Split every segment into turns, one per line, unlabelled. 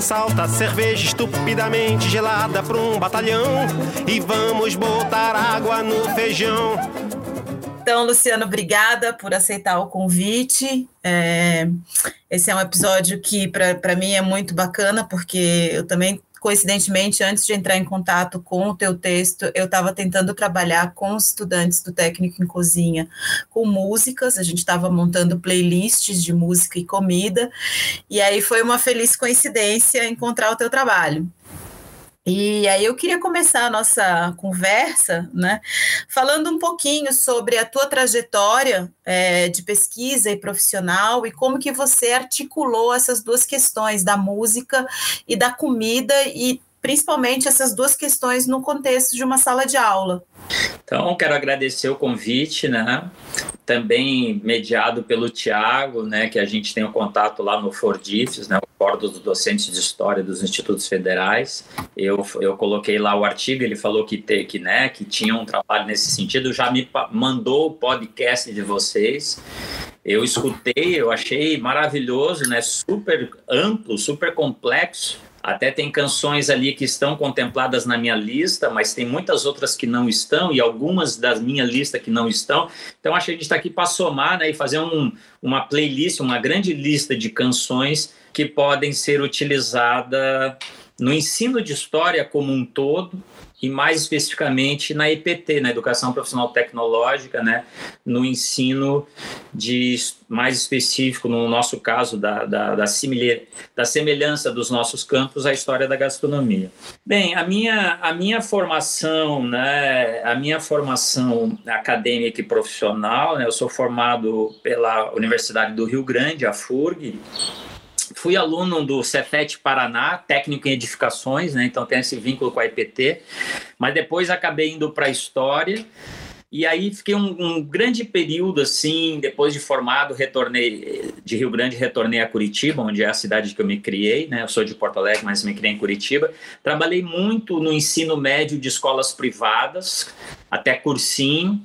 Salta cerveja estupidamente gelada pra um batalhão e vamos botar água no feijão.
Então, Luciano, obrigada por aceitar o convite. É, esse é um episódio que, para mim, é muito bacana, porque eu também coincidentemente, antes de entrar em contato com o teu texto, eu estava tentando trabalhar com os estudantes do técnico em cozinha com músicas, a gente estava montando playlists de música e comida, e aí foi uma feliz coincidência encontrar o teu trabalho. E aí eu queria começar a nossa conversa, né, falando um pouquinho sobre a tua trajetória é, de pesquisa e profissional e como que você articulou essas duas questões da música e da comida e principalmente essas duas questões no contexto de uma sala de aula.
Então, quero agradecer o convite, né? Também mediado pelo Tiago, né? Que a gente tem o um contato lá no Fordifes, né? O Fórum dos Docentes de História dos Institutos Federais. Eu, eu coloquei lá o artigo, ele falou que, te, que, né, que tinha um trabalho nesse sentido, já me mandou o podcast de vocês. Eu escutei, eu achei maravilhoso, né? Super amplo, super complexo até tem canções ali que estão contempladas na minha lista, mas tem muitas outras que não estão e algumas da minha lista que não estão. Então acho que a gente está aqui para somar né, e fazer um, uma playlist, uma grande lista de canções que podem ser utilizadas no ensino de história como um todo e mais especificamente na EPT, na Educação Profissional Tecnológica, né, no ensino de mais específico, no nosso caso, da, da, da, da semelhança dos nossos campos à história da gastronomia. Bem, a minha, a minha formação, né, a minha formação acadêmica e profissional, né, eu sou formado pela Universidade do Rio Grande, a FURG, Fui aluno do Cefet Paraná, técnico em edificações, né? então tem esse vínculo com a IPT, mas depois acabei indo para História, e aí fiquei um, um, grande período assim, depois de formado, retornei de Rio Grande, retornei a Curitiba, onde é a cidade que eu me criei, né? Eu sou de Porto Alegre, mas me criei em Curitiba. Trabalhei muito no ensino médio de escolas privadas, até cursinho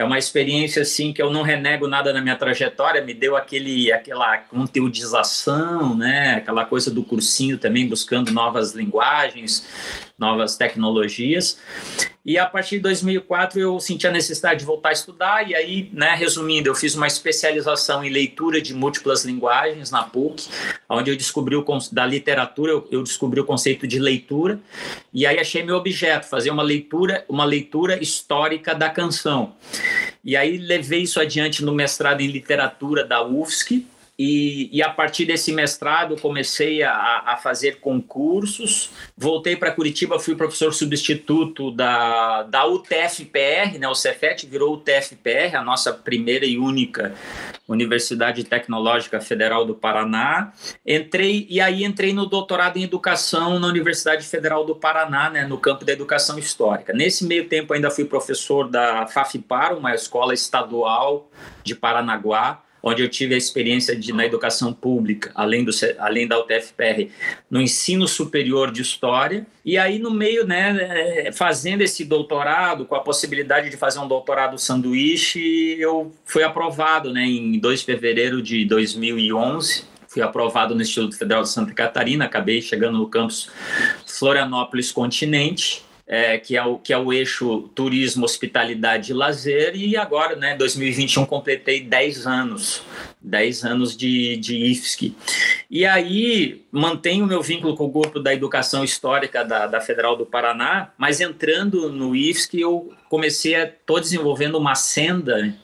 é uma experiência assim que eu não renego nada na minha trajetória, me deu aquele aquela conteúdização, né? Aquela coisa do cursinho também buscando novas linguagens, novas tecnologias. E a partir de 2004 eu senti a necessidade de voltar a estudar e aí, né, resumindo, eu fiz uma especialização em leitura de múltiplas linguagens na PUC, onde eu descobri o da literatura, eu, descobri o conceito de leitura e aí achei meu objeto, fazer uma leitura, uma leitura histórica da canção. E aí levei isso adiante no mestrado em literatura da UFSC, e, e, a partir desse mestrado comecei a, a fazer concursos. Voltei para Curitiba, fui professor substituto da, da UTFPR, né? o Cefet virou UTFPR, a nossa primeira e única Universidade Tecnológica Federal do Paraná. Entrei e aí entrei no doutorado em educação na Universidade Federal do Paraná, né? no campo da educação histórica. Nesse meio tempo ainda fui professor da FAFIPAR, uma escola estadual de Paranaguá onde eu tive a experiência de, na educação pública, além, do, além da UTFPR, no ensino superior de História. E aí, no meio, né, é, fazendo esse doutorado, com a possibilidade de fazer um doutorado sanduíche, eu fui aprovado né, em 2 de fevereiro de 2011. Fui aprovado no Instituto Federal de Santa Catarina, acabei chegando no campus Florianópolis Continente é, que, é o, que é o eixo turismo, hospitalidade e lazer, e agora, né, 2021, completei 10 anos, 10 anos de, de IFSC. E aí, mantenho o meu vínculo com o grupo da educação histórica da, da Federal do Paraná, mas entrando no IFSC, eu comecei a, estou desenvolvendo uma senda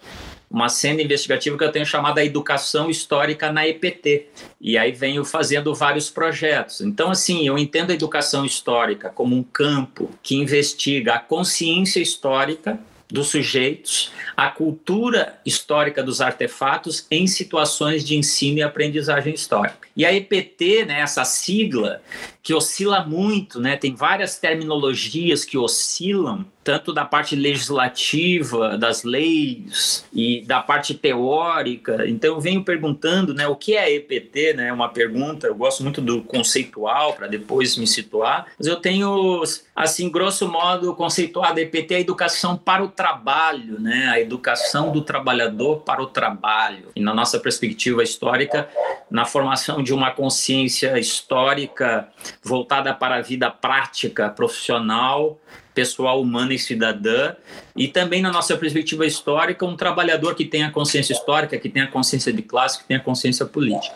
uma cena investigativa que eu tenho chamada Educação Histórica na EPT. E aí venho fazendo vários projetos. Então, assim, eu entendo a educação histórica como um campo que investiga a consciência histórica dos sujeitos, a cultura histórica dos artefatos em situações de ensino e aprendizagem histórica. E a EPT, né, essa sigla que oscila muito, né, tem várias terminologias que oscilam, tanto da parte legislativa, das leis e da parte teórica. Então eu venho perguntando, né, o que é EPT, né? Uma pergunta, eu gosto muito do conceitual para depois me situar. Mas eu tenho assim, grosso modo, conceituado EPT é a educação para o trabalho, né? A educação do trabalhador para o trabalho. E na nossa perspectiva histórica, na formação de uma consciência histórica voltada para a vida prática, profissional, pessoal, humana e cidadã, e também na nossa perspectiva histórica, um trabalhador que tenha consciência histórica, que tenha consciência de classe, que tenha consciência política.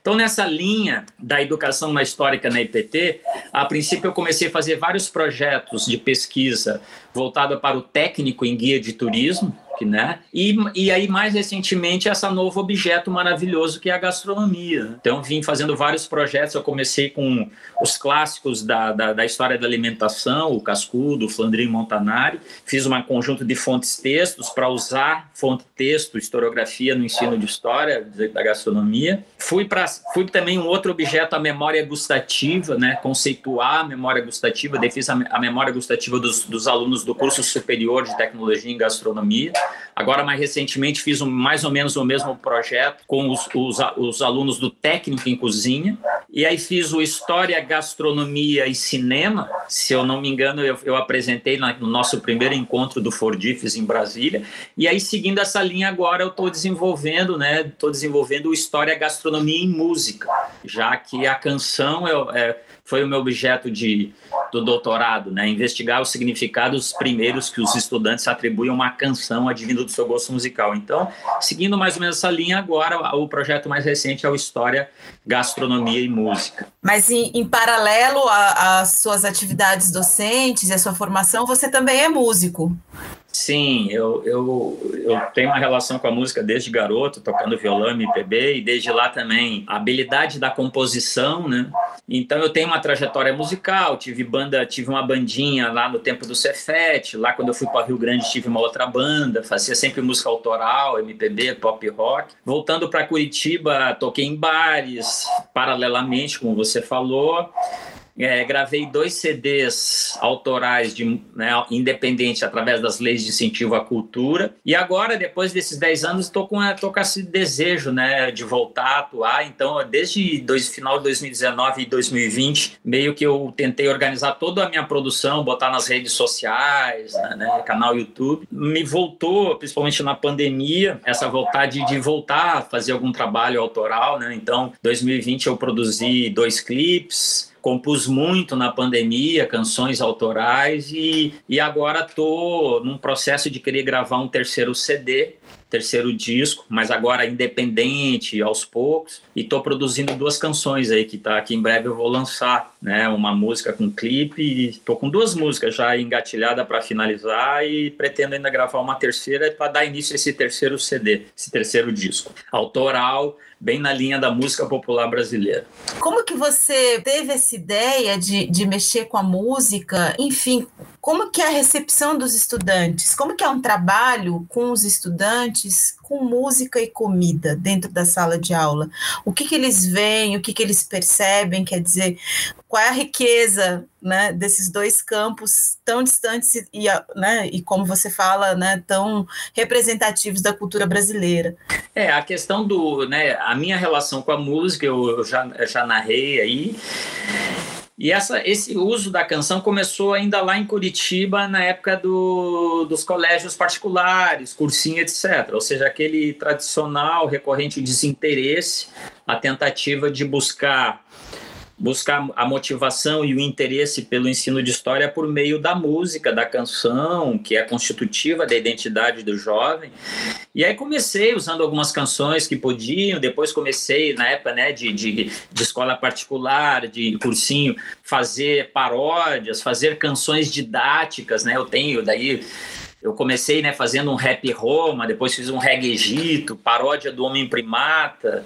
Então, nessa linha da educação na histórica na IPT, a princípio eu comecei a fazer vários projetos de pesquisa voltada para o técnico em guia de turismo, né? E, e aí, mais recentemente, esse novo objeto maravilhoso que é a gastronomia. Então, vim fazendo vários projetos. Eu comecei com os clássicos da, da, da história da alimentação, o Cascudo, o Flandrin Montanari. Fiz um conjunto de fontes textos para usar fonte texto, historiografia no ensino de história da gastronomia. Fui, para fui também um outro objeto, a memória gustativa, né? conceituar a memória gustativa. Daí fiz a, a memória gustativa dos, dos alunos do curso superior de tecnologia em gastronomia. Agora, mais recentemente, fiz um, mais ou menos o mesmo projeto com os, os, os alunos do técnico em cozinha. E aí fiz o História, Gastronomia e Cinema. Se eu não me engano, eu, eu apresentei no nosso primeiro encontro do Fordifes em Brasília. E aí, seguindo essa linha agora, eu estou desenvolvendo, né? Estou desenvolvendo o História, Gastronomia e Música, já que a canção é, é foi o meu objeto de, do doutorado, né? Investigar os significados primeiros que os estudantes atribuem a uma canção advindo do seu gosto musical. Então, seguindo mais ou menos essa linha, agora o projeto mais recente é o História, Gastronomia e Música.
Mas em, em paralelo às suas atividades docentes e à sua formação, você também é músico.
Sim, eu, eu, eu tenho uma relação com a música desde garoto, tocando violão, MPB, e desde lá também a habilidade da composição, né? Então eu tenho uma trajetória musical, tive banda, tive uma bandinha lá no tempo do Cefete, lá quando eu fui para Rio Grande tive uma outra banda, fazia sempre música autoral, MPB, pop rock. Voltando para Curitiba, toquei em bares, paralelamente, como você falou. É, gravei dois CDs autorais de né, independente através das leis de incentivo à cultura. E agora, depois desses 10 anos, estou com, tô com esse desejo né, de voltar a atuar. Então, desde dois, final de 2019 e 2020, meio que eu tentei organizar toda a minha produção, botar nas redes sociais, né, né, canal YouTube. Me voltou, principalmente na pandemia, essa vontade de voltar a fazer algum trabalho autoral. Né? Então, 2020 eu produzi dois clipes compus muito na pandemia, canções autorais, e, e agora estou num processo de querer gravar um terceiro CD terceiro disco, mas agora independente, aos poucos. E estou produzindo duas canções aí que tá aqui em breve eu vou lançar, né? Uma música com clipe e estou com duas músicas já engatilhada para finalizar e pretendo ainda gravar uma terceira para dar início a esse terceiro CD, esse terceiro disco. Autoral, bem na linha da música popular brasileira.
Como que você teve essa ideia de, de mexer com a música? Enfim, como que é a recepção dos estudantes? Como que é um trabalho com os estudantes com música e comida dentro da sala de aula? O que, que eles veem, o que, que eles percebem? Quer dizer, qual é a riqueza né, desses dois campos tão distantes e, né, e como você fala, né, tão representativos da cultura brasileira?
É, a questão do, né, a minha relação com a música, eu, já, já narrei aí, e essa, esse uso da canção começou ainda lá em Curitiba, na época do, dos colégios particulares, cursinho, etc. Ou seja, aquele tradicional, recorrente desinteresse, a tentativa de buscar buscar a motivação e o interesse pelo ensino de história por meio da música, da canção, que é constitutiva da identidade do jovem. E aí comecei usando algumas canções que podiam, depois comecei, na época né, de, de, de escola particular, de cursinho, fazer paródias, fazer canções didáticas, né? Eu tenho daí eu comecei né, fazendo um rap Roma, depois fiz um reggae Egito, paródia do Homem Primata.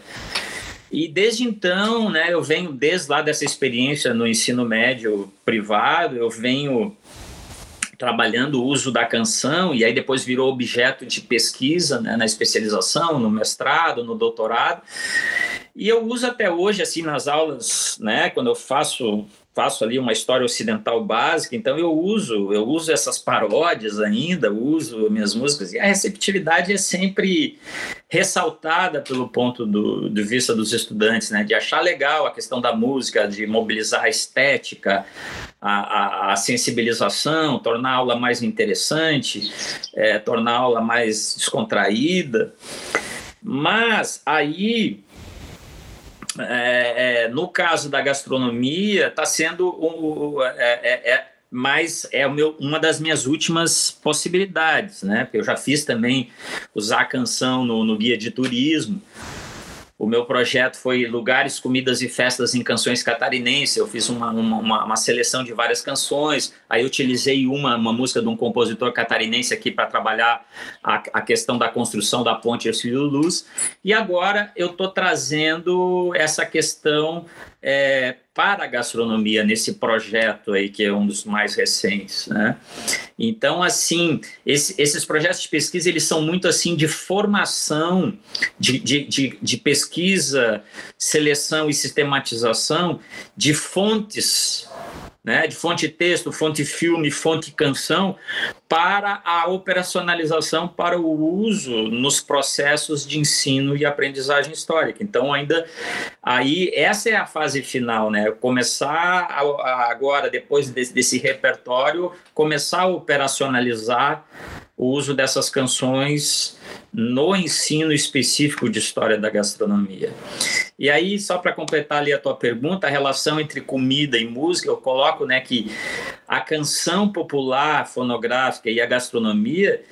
E desde então, né, eu venho desde lá dessa experiência no ensino médio privado, eu venho trabalhando o uso da canção e aí depois virou objeto de pesquisa né, na especialização, no mestrado, no doutorado. E eu uso até hoje, assim, nas aulas, né, quando eu faço faço ali uma história ocidental básica, então eu uso, eu uso essas paródias ainda, uso minhas músicas, e a receptividade é sempre ressaltada pelo ponto do, de vista dos estudantes, né, de achar legal a questão da música, de mobilizar a estética, a, a, a sensibilização, tornar a aula mais interessante, é, tornar a aula mais descontraída, mas aí é, é, no caso da gastronomia, está sendo um, é, é, é, mais é o meu, uma das minhas últimas possibilidades, né? Eu já fiz também usar a canção no, no guia de turismo. O meu projeto foi Lugares, Comidas e Festas em Canções Catarinenses. Eu fiz uma, uma, uma seleção de várias canções. Aí utilizei uma, uma música de um compositor catarinense aqui para trabalhar a, a, questão da construção da ponte Ercílio Luz. E agora eu estou trazendo essa questão é, para a gastronomia nesse projeto aí que é um dos mais recentes, né? Então, assim, esse, esses projetos de pesquisa eles são muito assim de formação, de, de, de, de pesquisa, seleção e sistematização de fontes né, de fonte texto, fonte filme, fonte canção, para a operacionalização, para o uso nos processos de ensino e aprendizagem histórica. Então, ainda aí, essa é a fase final, né? Começar a, a, agora, depois desse, desse repertório, começar a operacionalizar o uso dessas canções no ensino específico de história da gastronomia. E aí, só para completar ali a tua pergunta, a relação entre comida e música, eu coloco né, que a canção popular fonográfica e a gastronomia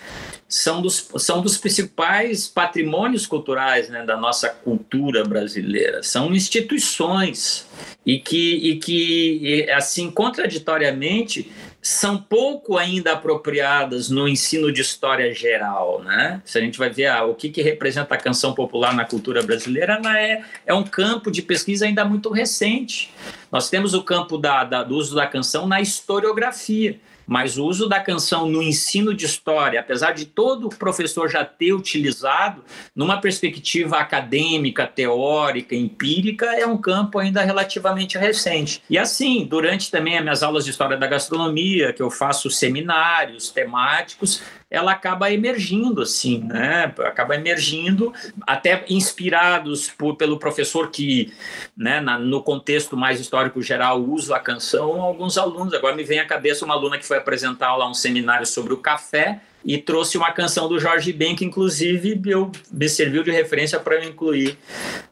são dos, são dos principais patrimônios culturais né, da nossa cultura brasileira. São instituições e que, e que assim, contraditoriamente, são pouco ainda apropriadas no ensino de história geral, né? Se a gente vai ver ah, o que, que representa a canção popular na cultura brasileira, ela é, é um campo de pesquisa ainda muito recente. Nós temos o campo da, da, do uso da canção na historiografia mas o uso da canção no ensino de história, apesar de todo professor já ter utilizado, numa perspectiva acadêmica, teórica, empírica, é um campo ainda relativamente recente. E assim, durante também as minhas aulas de história da gastronomia, que eu faço seminários temáticos, ela acaba emergindo assim, né? Acaba emergindo, até inspirados por, pelo professor que, né, na, no contexto mais histórico geral, usa a canção, alguns alunos. Agora me vem à cabeça uma aluna que foi apresentar lá um seminário sobre o café e trouxe uma canção do Jorge Ben que inclusive eu me serviu de referência para eu incluir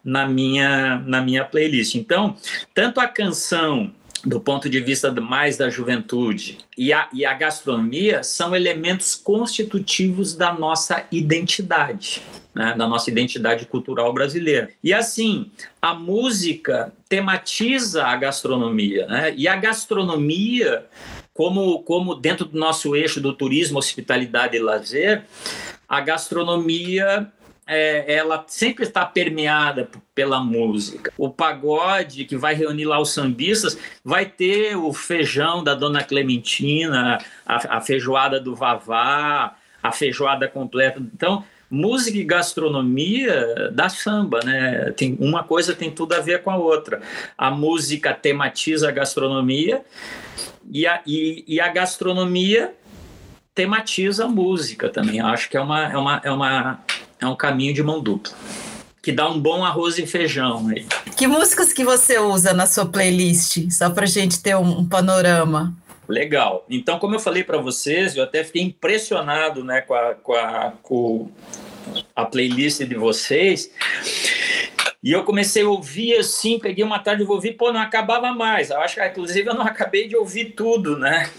na minha na minha playlist. Então, tanto a canção do ponto de vista mais da juventude e a, e a gastronomia são elementos constitutivos da nossa identidade. Né, da nossa identidade cultural brasileira. E assim, a música tematiza a gastronomia, né? e a gastronomia, como, como dentro do nosso eixo do turismo, hospitalidade e lazer, a gastronomia é, ela sempre está permeada pela música. O pagode, que vai reunir lá os sambistas, vai ter o feijão da Dona Clementina, a, a feijoada do Vavá, a feijoada completa. Então, música e gastronomia da samba, né? Tem uma coisa tem tudo a ver com a outra. A música tematiza a gastronomia e a, e, e a gastronomia tematiza a música também. Acho que é uma, é uma, é uma é um caminho de mão dupla. Que dá um bom arroz e feijão aí.
Que músicas que você usa na sua playlist? Só para a gente ter um, um panorama.
Legal. Então, como eu falei para vocês, eu até fiquei impressionado né, com, a, com, a, com a playlist de vocês. E eu comecei a ouvir assim, peguei uma tarde e vou ouvir, pô, não acabava mais. Eu acho que, inclusive, eu não acabei de ouvir tudo, né?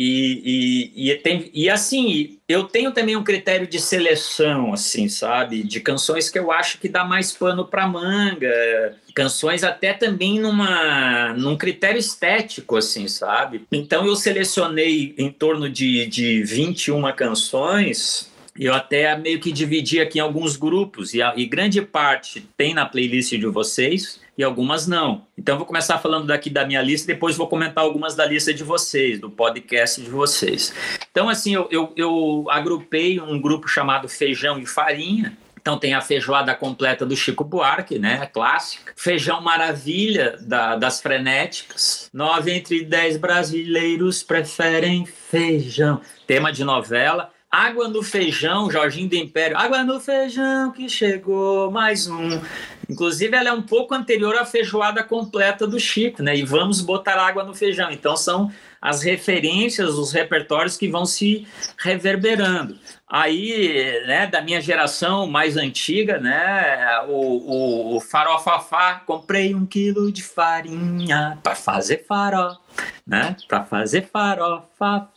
E, e, e, tem, e assim, eu tenho também um critério de seleção, assim, sabe? De canções que eu acho que dá mais pano para manga, canções até também numa, num critério estético, assim, sabe? Então eu selecionei em torno de, de 21 canções eu até meio que dividi aqui em alguns grupos, e, a, e grande parte tem na playlist de vocês e algumas não. Então vou começar falando daqui da minha lista, depois vou comentar algumas da lista de vocês, do podcast de vocês. Então, assim, eu, eu, eu agrupei um grupo chamado Feijão e Farinha, Então tem a feijoada completa do Chico Buarque, né? Clássica. Feijão Maravilha da, das Frenéticas. Nove entre dez brasileiros preferem feijão. Tema de novela. Água no feijão, Jorginho do Império. Água no feijão que chegou mais um. Inclusive, ela é um pouco anterior à feijoada completa do Chico, né? E vamos botar água no feijão. Então, são as referências, os repertórios que vão se reverberando. Aí, né, da minha geração mais antiga, né, o, o, o farofafá, comprei um quilo de farinha para fazer faró, né, para fazer farofa.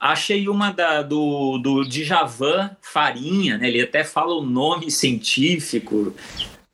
Achei uma da, do, do Djavan Farinha, né? ele até fala o nome científico.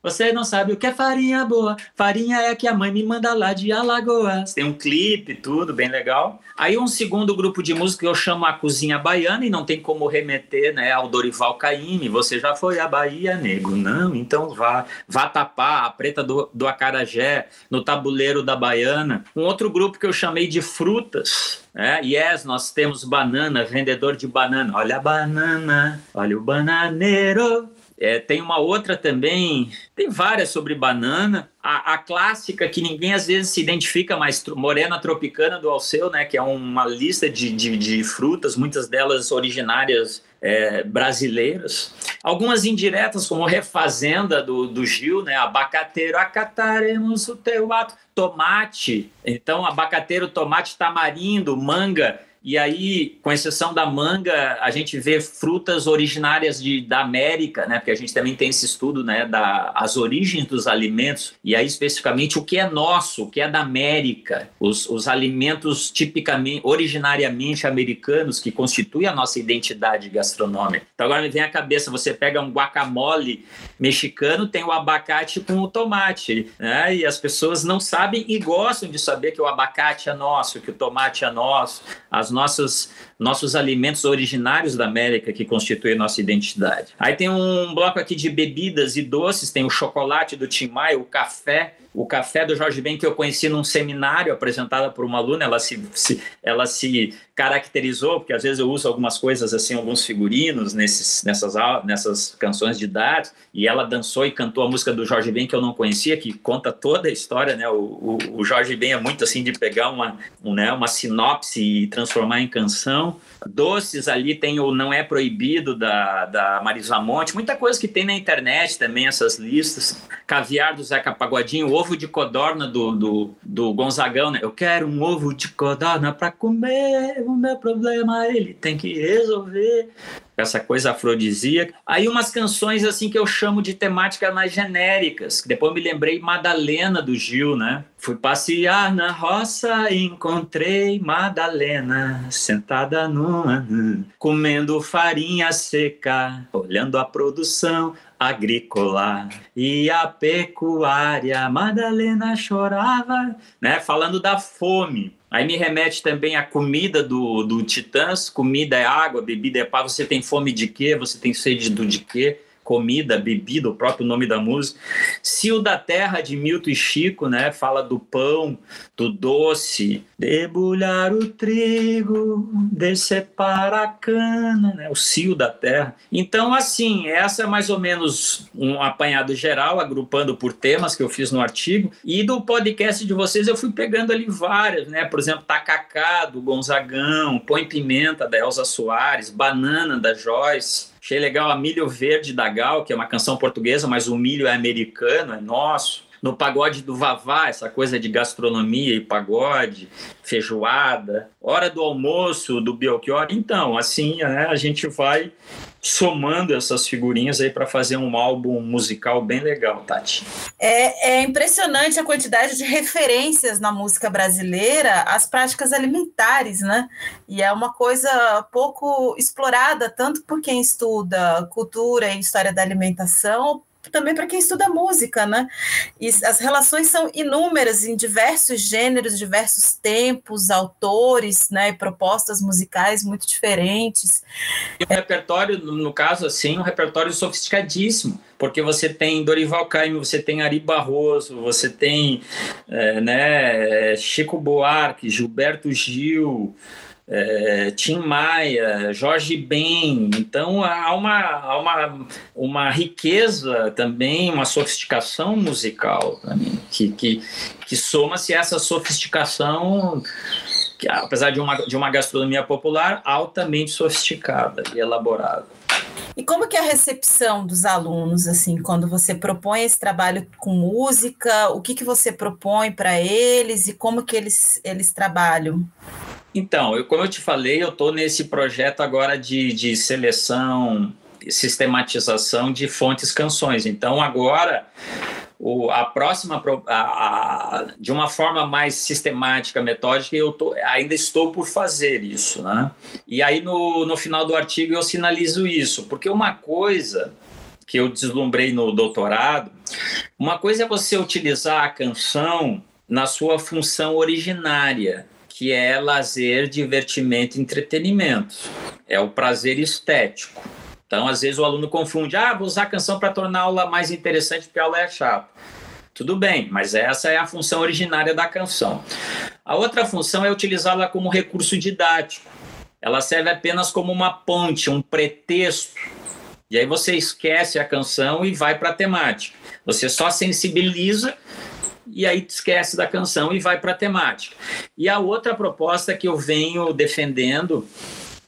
Você não sabe o que é farinha boa. Farinha é que a mãe me manda lá de Alagoas. Tem um clipe, tudo bem legal. Aí um segundo grupo de música que eu chamo a Cozinha Baiana e não tem como remeter né, ao Dorival Caymmi. Você já foi à Bahia, nego? Não, então vá. Vá tapar a preta do, do Acarajé no tabuleiro da Baiana. Um outro grupo que eu chamei de Frutas. É, yes, nós temos banana, vendedor de banana. Olha a banana, olha o bananeiro. É, tem uma outra também, tem várias sobre banana. A, a, clássica que ninguém às vezes se identifica, mas Morena Tropicana do Alceu, né, que é uma lista de, de, de frutas, muitas delas originárias é, brasileiras. Algumas indiretas, como Refazenda do, do Gil, né, abacateiro, acataremos o teu ato. Tomate, então abacateiro, tomate, tamarindo, manga e aí, com exceção da manga, a gente vê frutas originárias de, da América, né? Porque a gente também tem esse estudo, né? Da, as origens dos alimentos. E aí, especificamente, o que é nosso, o que é da América. Os, os alimentos tipicamente, originariamente americanos, que constituem a nossa identidade gastronômica. Então, agora me vem à cabeça, você pega um guacamole mexicano, tem o abacate com o tomate, né? E as pessoas não sabem e gostam de saber que o abacate é nosso, que o tomate é nosso. As nossas, nossos alimentos originários da América que constituem nossa identidade. Aí tem um bloco aqui de bebidas e doces, tem o chocolate do Tim Maia, o café, o café do Jorge Ben que eu conheci num seminário apresentado por uma aluna, ela se, se, ela se caracterizou, porque às vezes eu uso algumas coisas assim, alguns figurinos nesses, nessas, nessas canções de dados, e ela dançou e cantou a música do Jorge Ben que eu não conhecia, que conta toda a história, né? O, o, o Jorge Ben é muito assim de pegar uma, um, né, uma sinopse e transformar em canção. Doces ali tem o Não É Proibido da, da Marisa Monte, muita coisa que tem na internet também, essas listas. Caviar do Zeca Pagodinho, ovo de codorna do, do, do Gonzagão, né? Eu quero um ovo de codorna para comer, o meu problema ele tem que resolver essa coisa afrodisíaca. Aí umas canções assim que eu chamo de temáticas mais genéricas. Depois me lembrei Madalena do Gil, né? Fui passear na roça e encontrei Madalena sentada numa comendo farinha seca, olhando a produção agrícola e a pecuária. Madalena chorava, né? Falando da fome. Aí me remete também à comida do, do Titãs, comida é água, bebida é pá, você tem fome de quê? Você tem sede do de quê? comida, bebida, o próprio nome da música. Cio da Terra, de Milton e Chico, né? Fala do pão, do doce, debulhar o trigo, decepar a cana? O cio da terra. Então, assim, essa é mais ou menos um apanhado geral, agrupando por temas que eu fiz no artigo. E do podcast de vocês eu fui pegando ali várias, né? Por exemplo, Tacacá, do Gonzagão, Põe Pimenta, da Elza Soares, Banana, da Joyce, Achei legal a Milho Verde da Gal, que é uma canção portuguesa, mas o milho é americano, é nosso. No pagode do Vavá, essa coisa de gastronomia e pagode, feijoada, hora do almoço do Belchior. Então, assim, né, a gente vai somando essas figurinhas aí para fazer um álbum musical bem legal, Tati.
É, é, impressionante a quantidade de referências na música brasileira às práticas alimentares, né? E é uma coisa pouco explorada, tanto por quem estuda cultura e história da alimentação, também para quem estuda música, né? E as relações são inúmeras em diversos gêneros, diversos tempos, autores, né? E propostas musicais muito diferentes.
E o repertório, no caso, assim, um repertório sofisticadíssimo, porque você tem Dorival Caymmi, você tem Ari Barroso, você tem é, né, Chico Buarque, Gilberto Gil, é, Tim Maia, Jorge Ben. Então há uma, há uma, uma riqueza também, uma sofisticação musical que, que, que soma-se essa sofisticação, que, apesar de uma, de uma gastronomia popular, altamente sofisticada e elaborada.
E como que é a recepção dos alunos, assim, quando você propõe esse trabalho com música, o que, que você propõe para eles e como que eles, eles trabalham?
Então, eu, como eu te falei, eu estou nesse projeto agora de, de seleção, sistematização de fontes canções. Então, agora o, a próxima, a, a, de uma forma mais sistemática, metódica, eu tô, ainda estou por fazer isso. Né? E aí, no, no final do artigo, eu sinalizo isso, porque uma coisa que eu deslumbrei no doutorado, uma coisa é você utilizar a canção na sua função originária, que é lazer, divertimento entretenimento. É o prazer estético. Então, às vezes, o aluno confunde: ah, vou usar a canção para tornar a aula mais interessante porque a aula é chata. Tudo bem, mas essa é a função originária da canção. A outra função é utilizá-la como recurso didático. Ela serve apenas como uma ponte, um pretexto. E aí você esquece a canção e vai para a temática. Você só sensibiliza e aí esquece da canção e vai para a temática. E a outra proposta que eu venho defendendo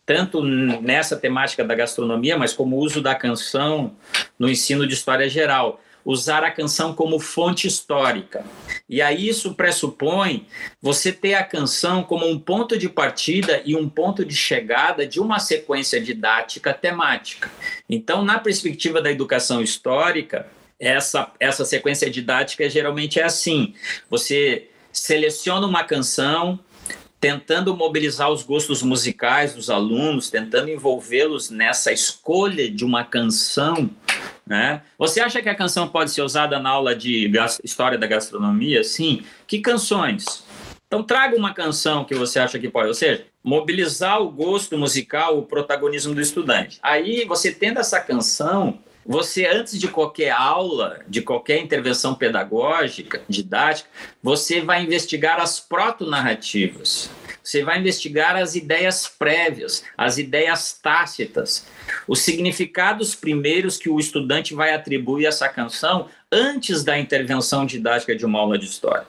tanto nessa temática da gastronomia, mas como uso da canção no ensino de história geral. Usar a canção como fonte histórica. E aí isso pressupõe você ter a canção como um ponto de partida e um ponto de chegada de uma sequência didática temática. Então, na perspectiva da educação histórica, essa, essa sequência didática geralmente é assim: você seleciona uma canção, tentando mobilizar os gostos musicais dos alunos, tentando envolvê-los nessa escolha de uma canção. Né? Você acha que a canção pode ser usada na aula de história da gastronomia? Sim. Que canções? Então traga uma canção que você acha que pode, ou seja, mobilizar o gosto musical, o protagonismo do estudante. Aí você tendo essa canção, você, antes de qualquer aula, de qualquer intervenção pedagógica, didática, você vai investigar as proto-narrativas. Você vai investigar as ideias prévias, as ideias tácitas, os significados primeiros que o estudante vai atribuir a essa canção antes da intervenção didática de uma aula de história.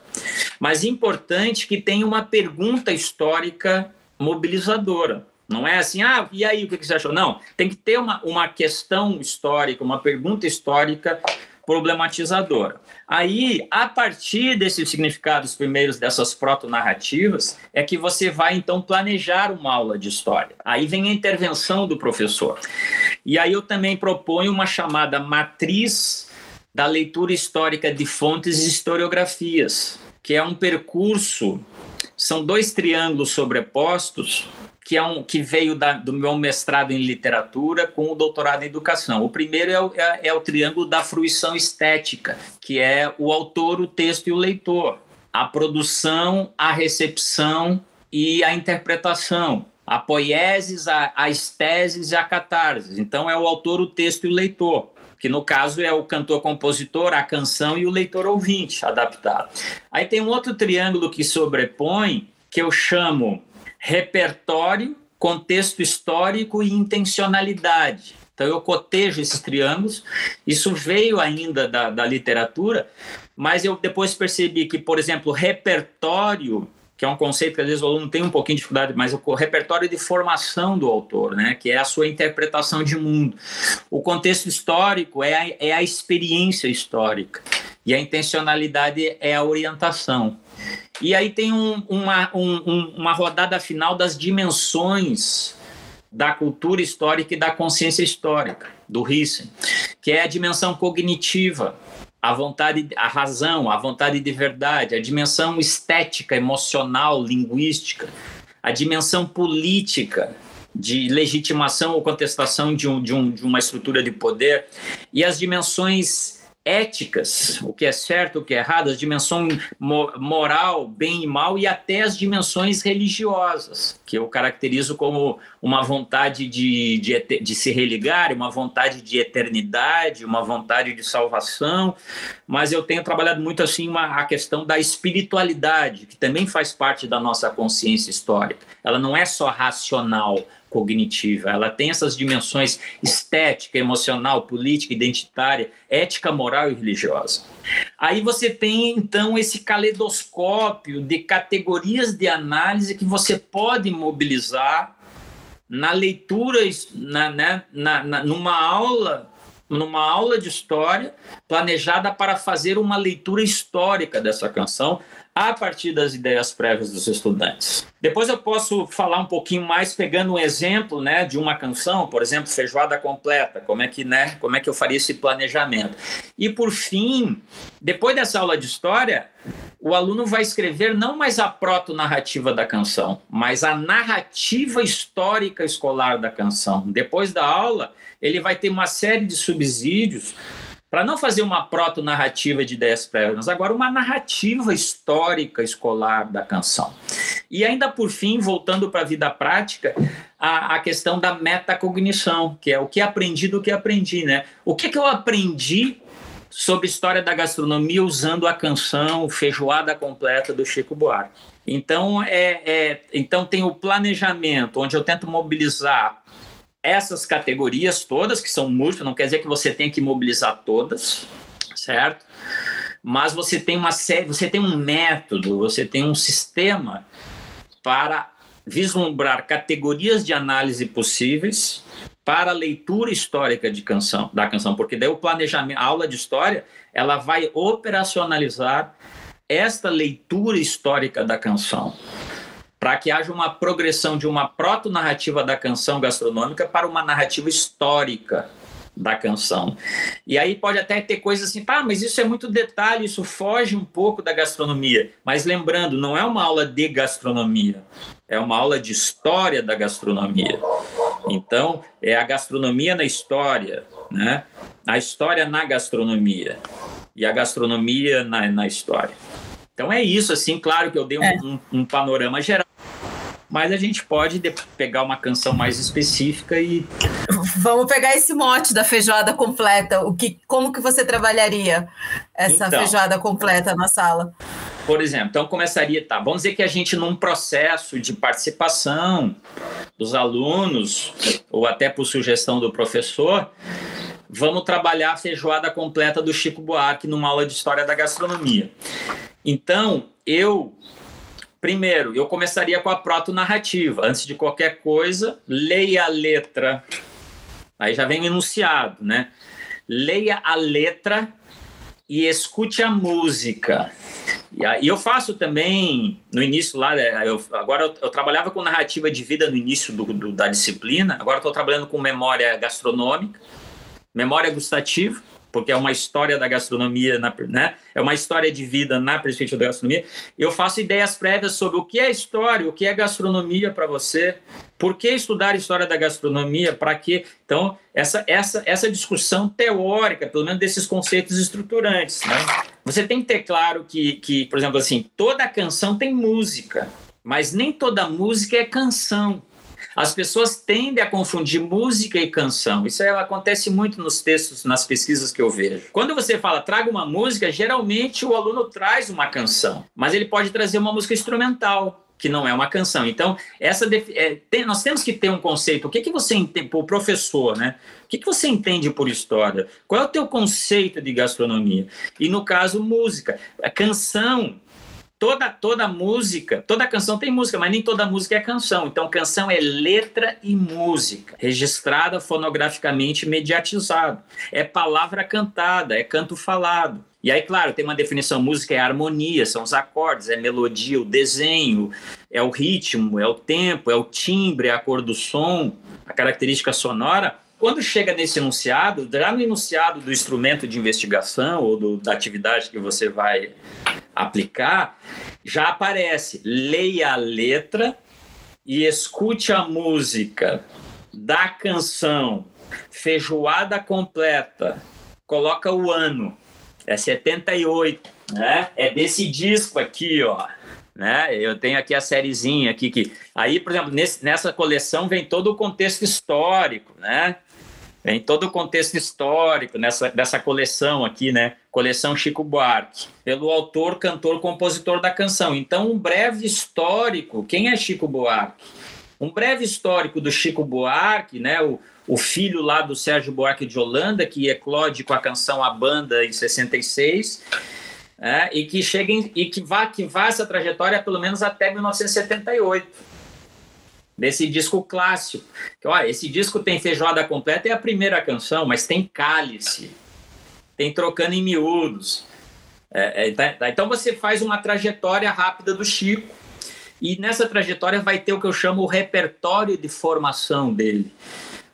Mas importante que tenha uma pergunta histórica mobilizadora. Não é assim, ah, e aí, o que você achou? Não, tem que ter uma, uma questão histórica, uma pergunta histórica problematizadora. Aí, a partir desses significados primeiros dessas proto-narrativas, é que você vai então planejar uma aula de história. Aí vem a intervenção do professor. E aí eu também proponho uma chamada matriz da leitura histórica de fontes e historiografias, que é um percurso, são dois triângulos sobrepostos que, é um, que veio da, do meu mestrado em literatura com o doutorado em educação. O primeiro é o, é, é o triângulo da fruição estética, que é o autor, o texto e o leitor. A produção, a recepção e a interpretação. A poieses, a, esteses e a catarse. Então, é o autor, o texto e o leitor que no caso é o cantor-compositor, a canção e o leitor-ouvinte adaptado. Aí tem um outro triângulo que sobrepõe, que eu chamo repertório, contexto histórico e intencionalidade. Então, eu cotejo esses triângulos. Isso veio ainda da, da literatura, mas eu depois percebi que, por exemplo, repertório, que é um conceito que às vezes o aluno tem um pouquinho de dificuldade, mas o repertório de formação do autor, né, que é a sua interpretação de mundo. O contexto histórico é a, é a experiência histórica e a intencionalidade é a orientação. E aí tem um, uma, um, uma rodada final das dimensões da cultura histórica e da consciência histórica, do Rissen, que é a dimensão cognitiva, a vontade, a razão, a vontade de verdade, a dimensão estética, emocional, linguística, a dimensão política, de legitimação ou contestação de, um, de, um, de uma estrutura de poder, e as dimensões éticas, o que é certo, o que é errado, as dimensões moral, bem e mal, e até as dimensões religiosas, que eu caracterizo como uma vontade de, de, de se religar, uma vontade de eternidade, uma vontade de salvação, mas eu tenho trabalhado muito assim uma, a questão da espiritualidade, que também faz parte da nossa consciência histórica. Ela não é só racional, cognitiva. Ela tem essas dimensões estética, emocional, política, identitária, ética, moral e religiosa. Aí você tem então esse caleidoscópio de categorias de análise que você pode mobilizar na leitura, na, né, na, na, numa aula numa aula de história planejada para fazer uma leitura histórica dessa canção, a partir das ideias prévias dos estudantes. Depois eu posso falar um pouquinho mais pegando um exemplo, né, de uma canção, por exemplo, feijoada completa, como é que, né, como é que eu faria esse planejamento. E por fim, depois dessa aula de história, o aluno vai escrever não mais a proto-narrativa da canção, mas a narrativa histórica escolar da canção. Depois da aula, ele vai ter uma série de subsídios para não fazer uma proto-narrativa de ideias prévias, agora uma narrativa histórica escolar da canção. E ainda por fim, voltando para a vida prática, a, a, questão da metacognição, que é o que aprendi do que aprendi, né? O que, que eu aprendi sobre história da gastronomia usando a canção Feijoada Completa do Chico Buarque? Então, é, é, então tem o planejamento, onde eu tento mobilizar essas categorias todas, que são múltiplas, não quer dizer que você tenha que mobilizar todas, certo? Mas você tem uma série, você tem um método, você tem um sistema para vislumbrar categorias de análise possíveis para a leitura histórica de canção, da canção, porque daí o planejamento, a aula de história, ela vai operacionalizar esta leitura histórica da canção para que haja uma progressão de uma proto-narrativa da canção gastronômica para uma narrativa histórica da canção. E aí pode até ter coisas assim, ah, mas isso é muito detalhe, isso foge um pouco da gastronomia. Mas lembrando, não é uma aula de gastronomia, é uma aula de história da gastronomia. Então, é a gastronomia na história, né? A história na gastronomia e a gastronomia na, na história. Então é isso, assim, claro que eu dei um, é. um, um panorama geral, mas a gente pode pegar uma canção mais específica e
vamos pegar esse mote da feijoada completa. O que, como que você trabalharia essa então, feijoada completa na sala?
Por exemplo, então começaria, tá? Vamos dizer que a gente num processo de participação dos alunos ou até por sugestão do professor, vamos trabalhar a feijoada completa do Chico Buarque numa aula de história da gastronomia. Então, eu primeiro, eu começaria com a proto-narrativa. Antes de qualquer coisa, leia a letra. Aí já vem o enunciado, né? Leia a letra e escute a música. E eu faço também, no início lá, né, eu, agora eu, eu, trabalhava com narrativa de vida no início do, do, da disciplina, agora estou trabalhando com memória gastronômica, memória gustativa porque é uma história da gastronomia, na, né? é uma história de vida na perspectiva da gastronomia. Eu faço ideias prévias sobre o que é história, o que é gastronomia para você, por que estudar história da gastronomia, para quê? Então, essa, essa, essa discussão teórica, pelo menos desses conceitos estruturantes. Né? Você tem que ter claro que, que, por exemplo, assim, toda canção tem música, mas nem toda música é canção. As pessoas tendem a confundir música e canção. Isso acontece muito nos textos, nas pesquisas que eu vejo. Quando você fala traga uma música, geralmente o aluno traz uma canção, mas ele pode trazer uma música instrumental que não é uma canção. Então, essa é, tem, nós temos que ter um conceito. O que, que você entende, o professor, né? O que, que você entende por história? Qual é o teu conceito de gastronomia? E no caso, música. A canção toda toda música, toda canção tem música, mas nem toda música é canção. Então, canção é letra e música, registrada fonograficamente, mediatizado. É palavra cantada, é canto falado. E aí, claro, tem uma definição: música é harmonia, são os acordes, é melodia, o desenho, é o ritmo, é o tempo, é o timbre, é a cor do som, a característica sonora. Quando chega nesse enunciado, já no enunciado do instrumento de investigação ou do, da atividade que você vai aplicar, já aparece leia a letra e escute a música da canção, feijoada completa, coloca o ano. É 78, né? É desse disco aqui, ó. Né? Eu tenho aqui a sériezinha aqui que aí, por exemplo, nesse, nessa coleção vem todo o contexto histórico, né? Vem todo o contexto histórico nessa dessa coleção aqui, né? Coleção Chico Buarque, pelo autor, cantor, compositor da canção. Então, um breve histórico. Quem é Chico Buarque? Um breve histórico do Chico Buarque, né? O, o filho lá do Sérgio Buarque de Holanda, que eclode com a canção A Banda em 66, é, e que chega em, e que vá, que vá essa trajetória pelo menos até 1978. Desse disco clássico. Que, ó, esse disco tem feijoada completa, é a primeira canção, mas tem cálice, tem trocando em miúdos. É, é, tá, tá, então você faz uma trajetória rápida do Chico, e nessa trajetória vai ter o que eu chamo o repertório de formação dele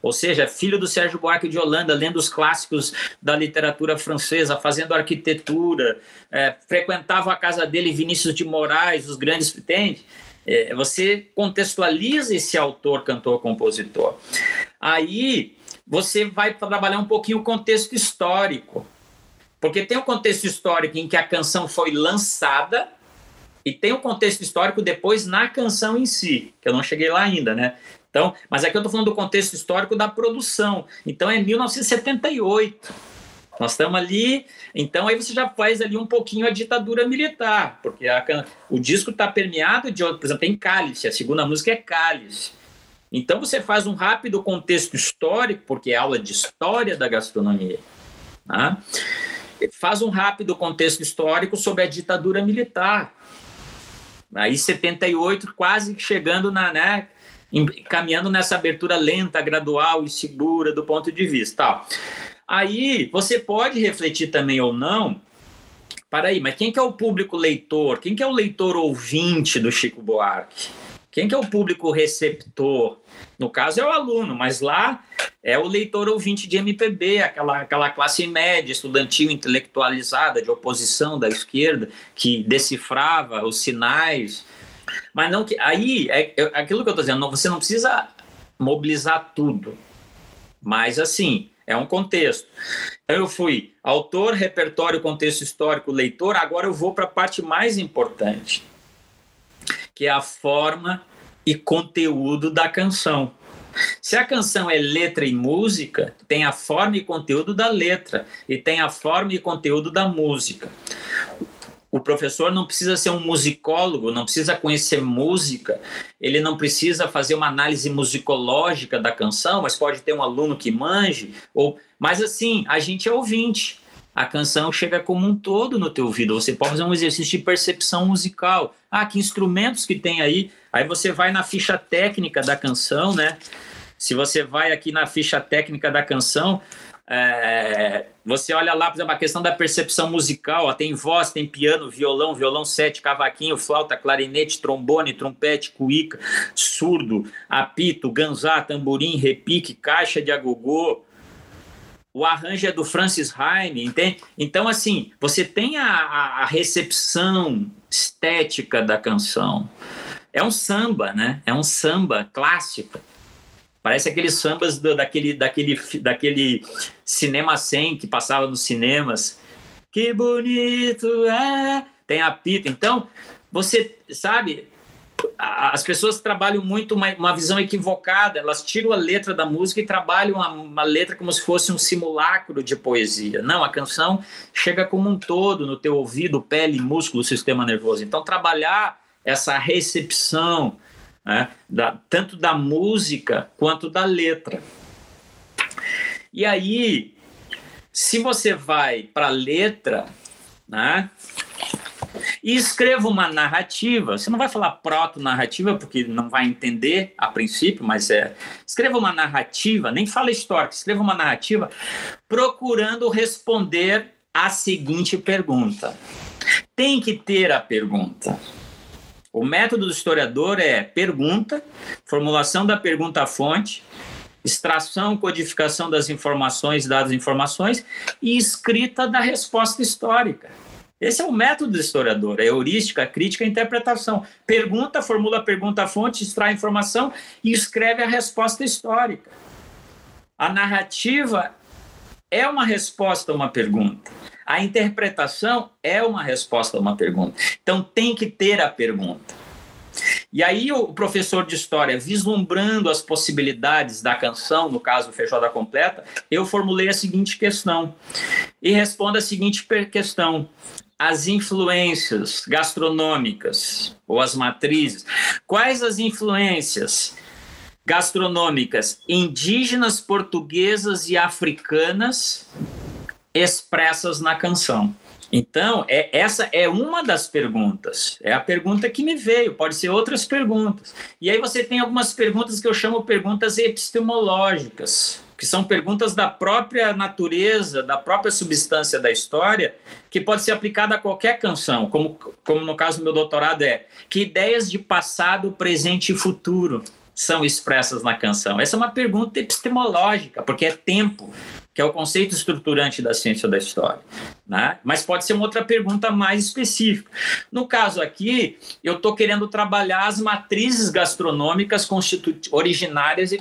ou seja, filho do Sérgio Buarque de Holanda, lendo os clássicos da literatura francesa, fazendo arquitetura, é, frequentava a casa dele Vinícius de Moraes, os grandes. Entende? É, você contextualiza esse autor, cantor, compositor. Aí você vai trabalhar um pouquinho o contexto histórico. Porque tem o contexto histórico em que a canção foi lançada, e tem o contexto histórico depois na canção em si, que eu não cheguei lá ainda, né? Então, mas aqui eu estou falando do contexto histórico da produção. Então é 1978. Nós estamos ali, então aí você já faz ali um pouquinho a ditadura militar, porque a, o disco está permeado de, por exemplo, tem Cálice, a segunda música é Cálice. Então você faz um rápido contexto histórico, porque é aula de história da gastronomia. Né? Faz um rápido contexto histórico sobre a ditadura militar. Aí 78, quase chegando na, né, caminhando nessa abertura lenta, gradual e segura do ponto de vista. Aí você pode refletir também ou não. Para aí, mas quem que é o público leitor? Quem que é o leitor ouvinte do Chico Buarque? Quem que é o público receptor? No caso é o aluno, mas lá é o leitor ouvinte de MPB, aquela, aquela classe média, estudantil, intelectualizada, de oposição da esquerda, que decifrava os sinais mas não que. Aí, é, é aquilo que eu estou dizendo, não, você não precisa mobilizar tudo. Mas, assim, é um contexto. Então, eu fui autor, repertório, contexto histórico, leitor, agora eu vou para a parte mais importante, que é a forma e conteúdo da canção. Se a canção é letra e música, tem a forma e conteúdo da letra, e tem a forma e conteúdo da música o professor não precisa ser um musicólogo, não precisa conhecer música, ele não precisa fazer uma análise musicológica da canção, mas pode ter um aluno que manje, ou mas assim, a gente é ouvinte. A canção chega como um todo no teu ouvido. Você pode fazer um exercício de percepção musical. Ah, que instrumentos que tem aí? Aí você vai na ficha técnica da canção, né? Se você vai aqui na ficha técnica da canção, é, você olha lá, por exemplo, a questão da percepção musical, ó, tem voz, tem piano, violão, violão sete, cavaquinho, flauta, clarinete, trombone, trompete, cuíca, surdo, apito, ganzá, tamborim, repique, caixa de agogô. O arranjo é do Francis Heine, entende? Então, assim, você tem a, a recepção estética da canção. É um samba, né? É um samba clássico. Parece aqueles sambas do, daquele, daquele, daquele cinema 100 que passava nos cinemas. Que bonito é! Tem apito. Então, você sabe, as pessoas trabalham muito uma, uma, visão equivocada, elas tiram a letra da música e trabalham uma, uma, letra como se fosse um simulacro de poesia. Não, a canção chega como um todo no teu ouvido, pele, músculo, sistema nervoso. Então, trabalhar essa recepção, né? da, tanto da música quanto da letra. E aí, se você vai para a letra, né? E escreva uma narrativa. Você não vai falar proto-narrativa, porque não vai entender a princípio, mas é. Escreva uma narrativa, nem fala histórica, escreva uma narrativa procurando responder a seguinte pergunta. Tem que ter a pergunta. O método do historiador é pergunta, formulação da pergunta-fonte, extração, codificação das informações, dadas informações e escrita da resposta histórica. Esse é o método do historiador, é heurística, crítica e interpretação. Pergunta, formula a pergunta-fonte, extrai a informação e escreve a resposta histórica. A narrativa é uma resposta a uma pergunta. A interpretação é uma resposta a uma pergunta. Então tem que ter a pergunta. E aí o professor de história, vislumbrando as possibilidades da canção, no caso Feijoada Completa, eu formulei a seguinte questão. E respondo a seguinte questão: as influências gastronômicas ou as matrizes. Quais as influências gastronômicas indígenas, portuguesas e africanas expressas na canção? Então, é, essa é uma das perguntas. É a pergunta que me veio, pode ser outras perguntas. E aí você tem algumas perguntas que eu chamo perguntas epistemológicas, que são perguntas da própria natureza, da própria substância da história, que pode ser aplicada a qualquer canção, como, como no caso do meu doutorado é, que ideias de passado, presente e futuro são expressas na canção? Essa é uma pergunta epistemológica, porque é tempo, que é o conceito estruturante da ciência da história. Né? Mas pode ser uma outra pergunta mais específica. No caso aqui, eu estou querendo trabalhar as matrizes gastronômicas originárias e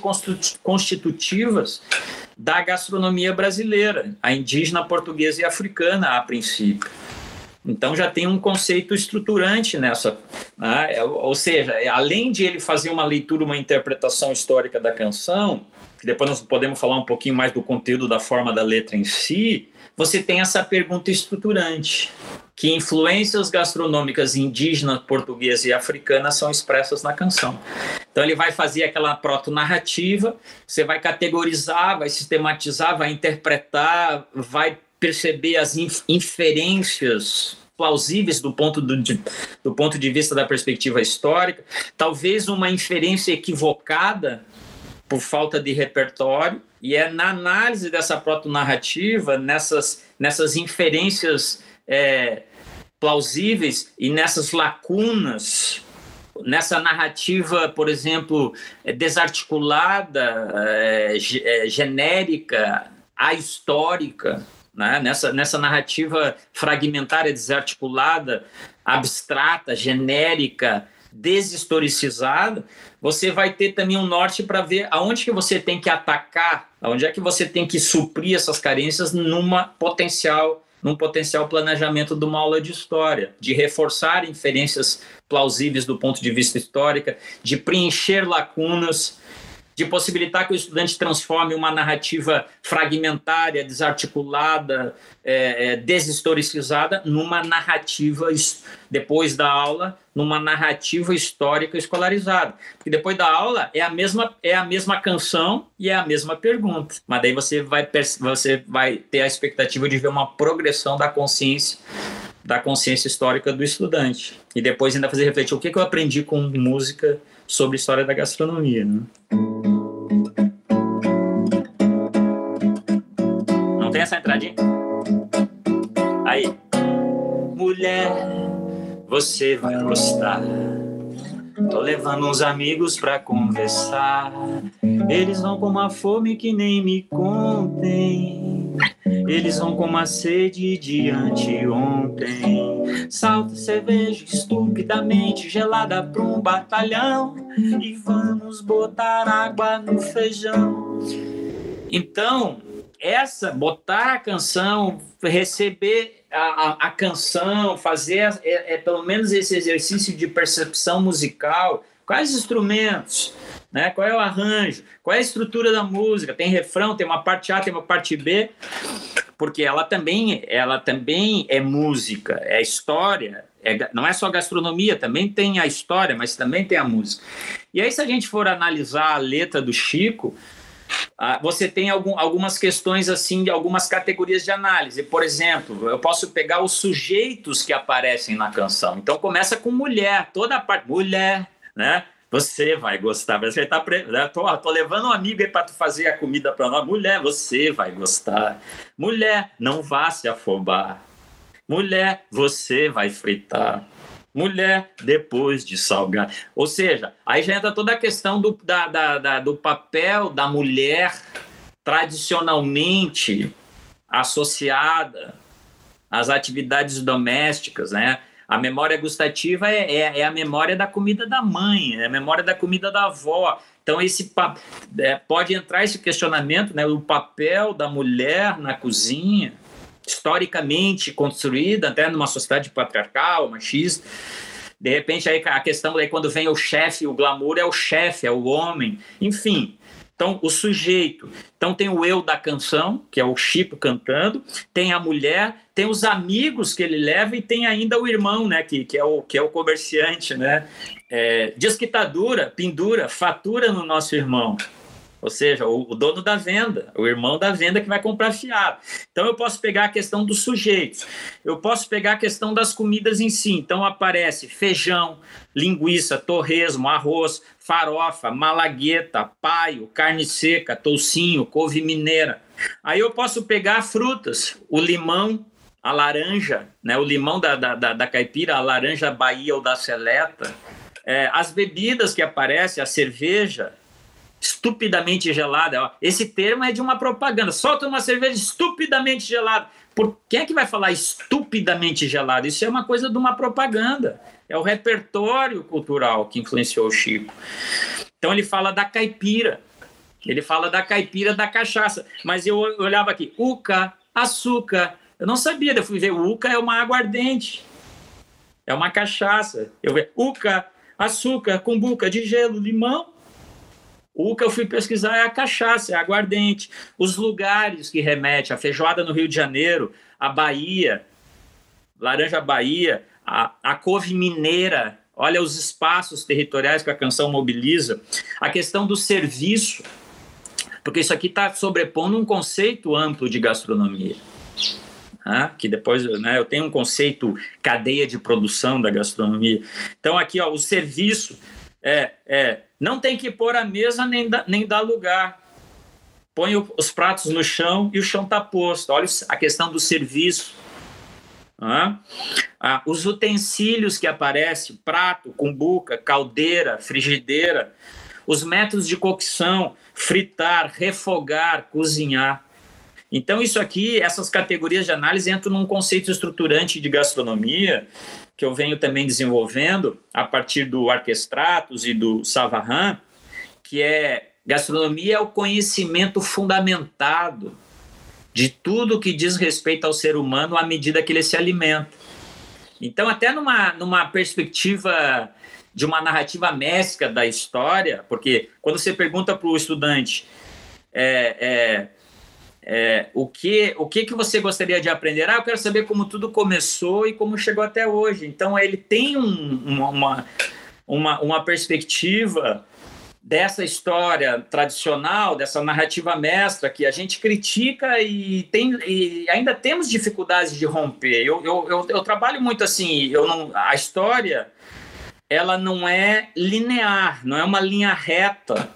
constitutivas da gastronomia brasileira, a indígena, portuguesa e africana, a princípio. Então já tem um conceito estruturante nessa, né? ou seja, além de ele fazer uma leitura, uma interpretação histórica da canção, que depois nós podemos falar um pouquinho mais do conteúdo da forma da letra em si, você tem essa pergunta estruturante. Que influências gastronômicas indígenas, portuguesas e africanas são expressas na canção? Então ele vai fazer aquela proto-narrativa, você vai categorizar, vai sistematizar, vai interpretar, vai perceber as inferências plausíveis do ponto, do, do ponto de vista da perspectiva histórica, talvez uma inferência equivocada por falta de repertório, e é na análise dessa proto-narrativa, nessas, nessas inferências é, plausíveis e nessas lacunas, nessa narrativa, por exemplo, desarticulada, é, é, genérica, ahistórica, né? nessa, nessa narrativa fragmentária, desarticulada, abstrata, genérica, deshistoricizada, você vai ter também um norte para ver aonde que você tem que atacar, aonde é que você tem que suprir essas carências numa potencial num potencial planejamento de uma aula de história, de reforçar inferências plausíveis do ponto de vista histórico, de preencher lacunas de possibilitar que o estudante transforme uma narrativa fragmentária, desarticulada, é, é, deshistoricizada, numa narrativa, depois da aula, numa narrativa histórica escolarizada. Porque depois da aula é a mesma, é a mesma canção e é a mesma pergunta. Mas daí você vai, você vai ter a expectativa de ver uma progressão da consciência da consciência histórica do estudante. E depois ainda fazer refletir o que, eu aprendi com música sobre história da gastronomia. Né? Essa entradinha? Aí. Mulher, você vai gostar. Tô levando uns amigos pra conversar. Eles vão com uma fome que nem me contem. Eles vão com uma sede de anteontem. Salta cerveja estupidamente gelada pra um batalhão. E vamos botar água no feijão. Então, essa, botar a canção, receber a, a, a canção, fazer é, é, pelo menos esse exercício de percepção musical, quais instrumentos, né? qual é o arranjo, qual é a estrutura da música, tem refrão, tem uma parte A, tem uma parte B, porque ela também, ela também é música, é história, é, não é só gastronomia, também tem a história, mas também tem a música. E aí, se a gente for analisar a letra do Chico, você tem algum, algumas questões assim de algumas categorias de análise. Por exemplo, eu posso pegar os sujeitos que aparecem na canção. Então começa com mulher, toda a parte mulher, né? Você vai gostar. Você tá pre... Né? tô, tô levando um amigo aí para tu fazer a comida para nós. Mulher, você vai gostar. Mulher, não vá se afobar. Mulher, você vai fritar. Mulher, depois de salgar. Ou seja, aí já entra toda a questão do, da, da, da, do papel da mulher tradicionalmente associada às atividades domésticas, né? A memória gustativa é, é, é, a memória da comida da mãe, é a memória da comida da avó. Então, esse é, pode entrar esse questionamento, né, o papel da mulher na cozinha, historicamente construída, até numa sociedade patriarcal, machista. De repente, aí a questão daí quando vem o chefe, o glamour é o chefe, é o homem, enfim. Então, o sujeito. Então, tem o eu da canção, que é o Chico cantando, tem a mulher, tem os amigos que ele leva e tem ainda o irmão, né, que, que, é, o, que é o comerciante, né? É, diz que tá dura, pendura, fatura no nosso irmão. Ou seja, o, o, dono da venda, o irmão da venda que vai comprar fiado. Então eu posso pegar a questão dos sujeitos, eu posso pegar a questão das comidas em si. Então aparece feijão, linguiça, torresmo, arroz, farofa, malagueta, paio, carne seca, toucinho, couve mineira. Aí eu posso pegar frutas, o limão, a laranja, né, o limão da, da, da caipira, a laranja Bahia ou da Seleta, é, as bebidas que aparecem, a cerveja, estupidamente gelada. Esse termo é de uma propaganda. Solta uma cerveja estupidamente gelada. Por quem é que vai falar estupidamente gelado? Isso é uma coisa de uma propaganda. É o repertório cultural que influenciou o Chico. Então ele fala da caipira. Ele fala da caipira da cachaça. Mas eu olhava aqui, uca, açúcar. Eu não sabia, eu fui ver, uca é uma aguardente. É uma cachaça. Eu vi, uca, açúcar, cumbuca de gelo, limão. O que eu fui pesquisar é a cachaça, é a aguardente, os lugares que remete, a feijoada no Rio de Janeiro, a Bahia, Laranja Bahia, a, a couve mineira, olha os espaços territoriais que a canção mobiliza, a questão do serviço, porque isso aqui está sobrepondo um conceito amplo de gastronomia. Ah, que depois né, eu tenho um conceito cadeia de produção da gastronomia. Então, aqui, ó, o serviço é, é não tem que pôr a mesa nem, da, nem dar lugar. Põe o, os pratos no chão e o chão está posto. Olha a questão do serviço. Ah, os utensílios que aparecem, prato, cumbuca, caldeira, frigideira, os métodos de cocção, fritar, refogar, cozinhar. Então, isso aqui, essas categorias de análise entram num conceito estruturante de gastronomia que eu venho também desenvolvendo a partir do Arquestratos e do Savarin, que é gastronomia é o conhecimento fundamentado de tudo que diz respeito ao ser humano à medida que ele se alimenta. Então, até numa, numa perspectiva de uma narrativa mescla da história, porque quando você pergunta para o estudante é, é, é, o que o que, que você gostaria de aprender? Ah, eu quero saber como tudo começou e como chegou até hoje. Então, ele tem um, uma, uma, uma perspectiva dessa história tradicional, dessa narrativa mestra que a gente critica e, tem, e ainda temos dificuldades de romper. Eu, eu, eu, eu trabalho muito assim, eu não, a história ela não é linear, não é uma linha reta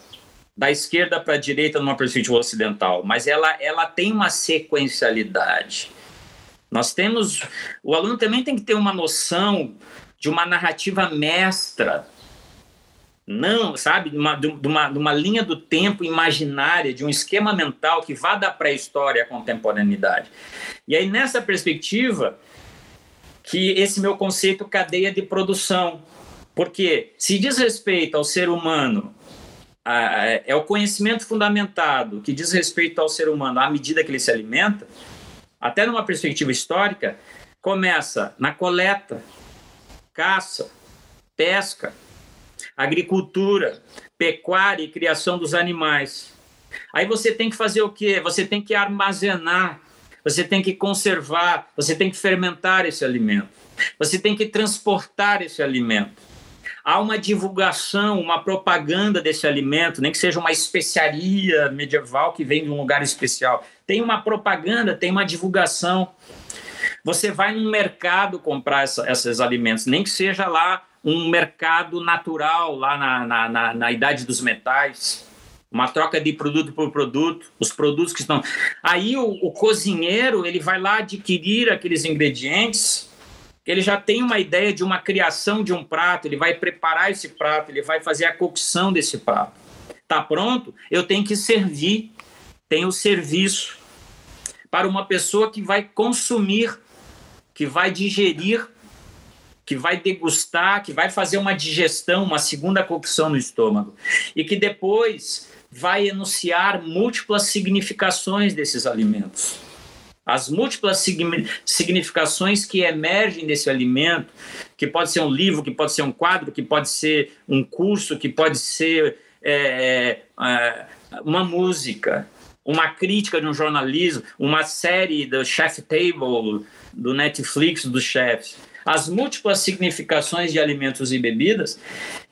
da esquerda para a direita numa perspectiva ocidental, mas ela, ela tem uma sequencialidade. Nós temos. O aluno também tem que ter uma noção de uma narrativa mestra. Não, sabe, de uma, de, uma, de uma linha do tempo imaginária, de um esquema mental que vá da pré-história à contemporaneidade. E aí, nessa perspectiva, que esse meu conceito cadeia de produção. Porque se diz respeito ao ser humano é o conhecimento fundamentado que diz respeito ao ser humano à medida que ele se alimenta, até numa perspectiva histórica, começa na coleta, caça, pesca, agricultura, pecuária e criação dos animais. Aí você tem que fazer o quê? Você tem que armazenar, você tem que conservar, você tem que fermentar esse alimento, você tem que transportar esse alimento há uma divulgação, uma propaganda desse alimento, nem que seja uma especiaria medieval que vem de um lugar especial. Tem uma propaganda, tem uma divulgação. Você vai num mercado comprar essa, esses alimentos, nem que seja lá um mercado natural, lá na, na, na, na idade dos metais uma troca de produto por produto, os produtos que estão. Aí o, o, cozinheiro ele vai lá adquirir aqueles ingredientes ele já tem uma ideia de uma criação de um prato, ele vai preparar esse prato, ele vai fazer a cocção desse prato. Tá pronto? Eu tenho que servir, tem o serviço para uma pessoa que vai consumir, que vai digerir, que vai degustar, que vai fazer uma digestão, uma segunda cocção no estômago e que depois vai enunciar múltiplas significações desses alimentos. As múltiplas significações que emergem desse alimento, que pode ser um livro, que pode ser um quadro, que pode ser um curso, que pode ser é, é, uma música, uma crítica de um jornalismo, uma série do Chef Table, do Netflix, dos chefs, as múltiplas significações de alimentos e bebidas,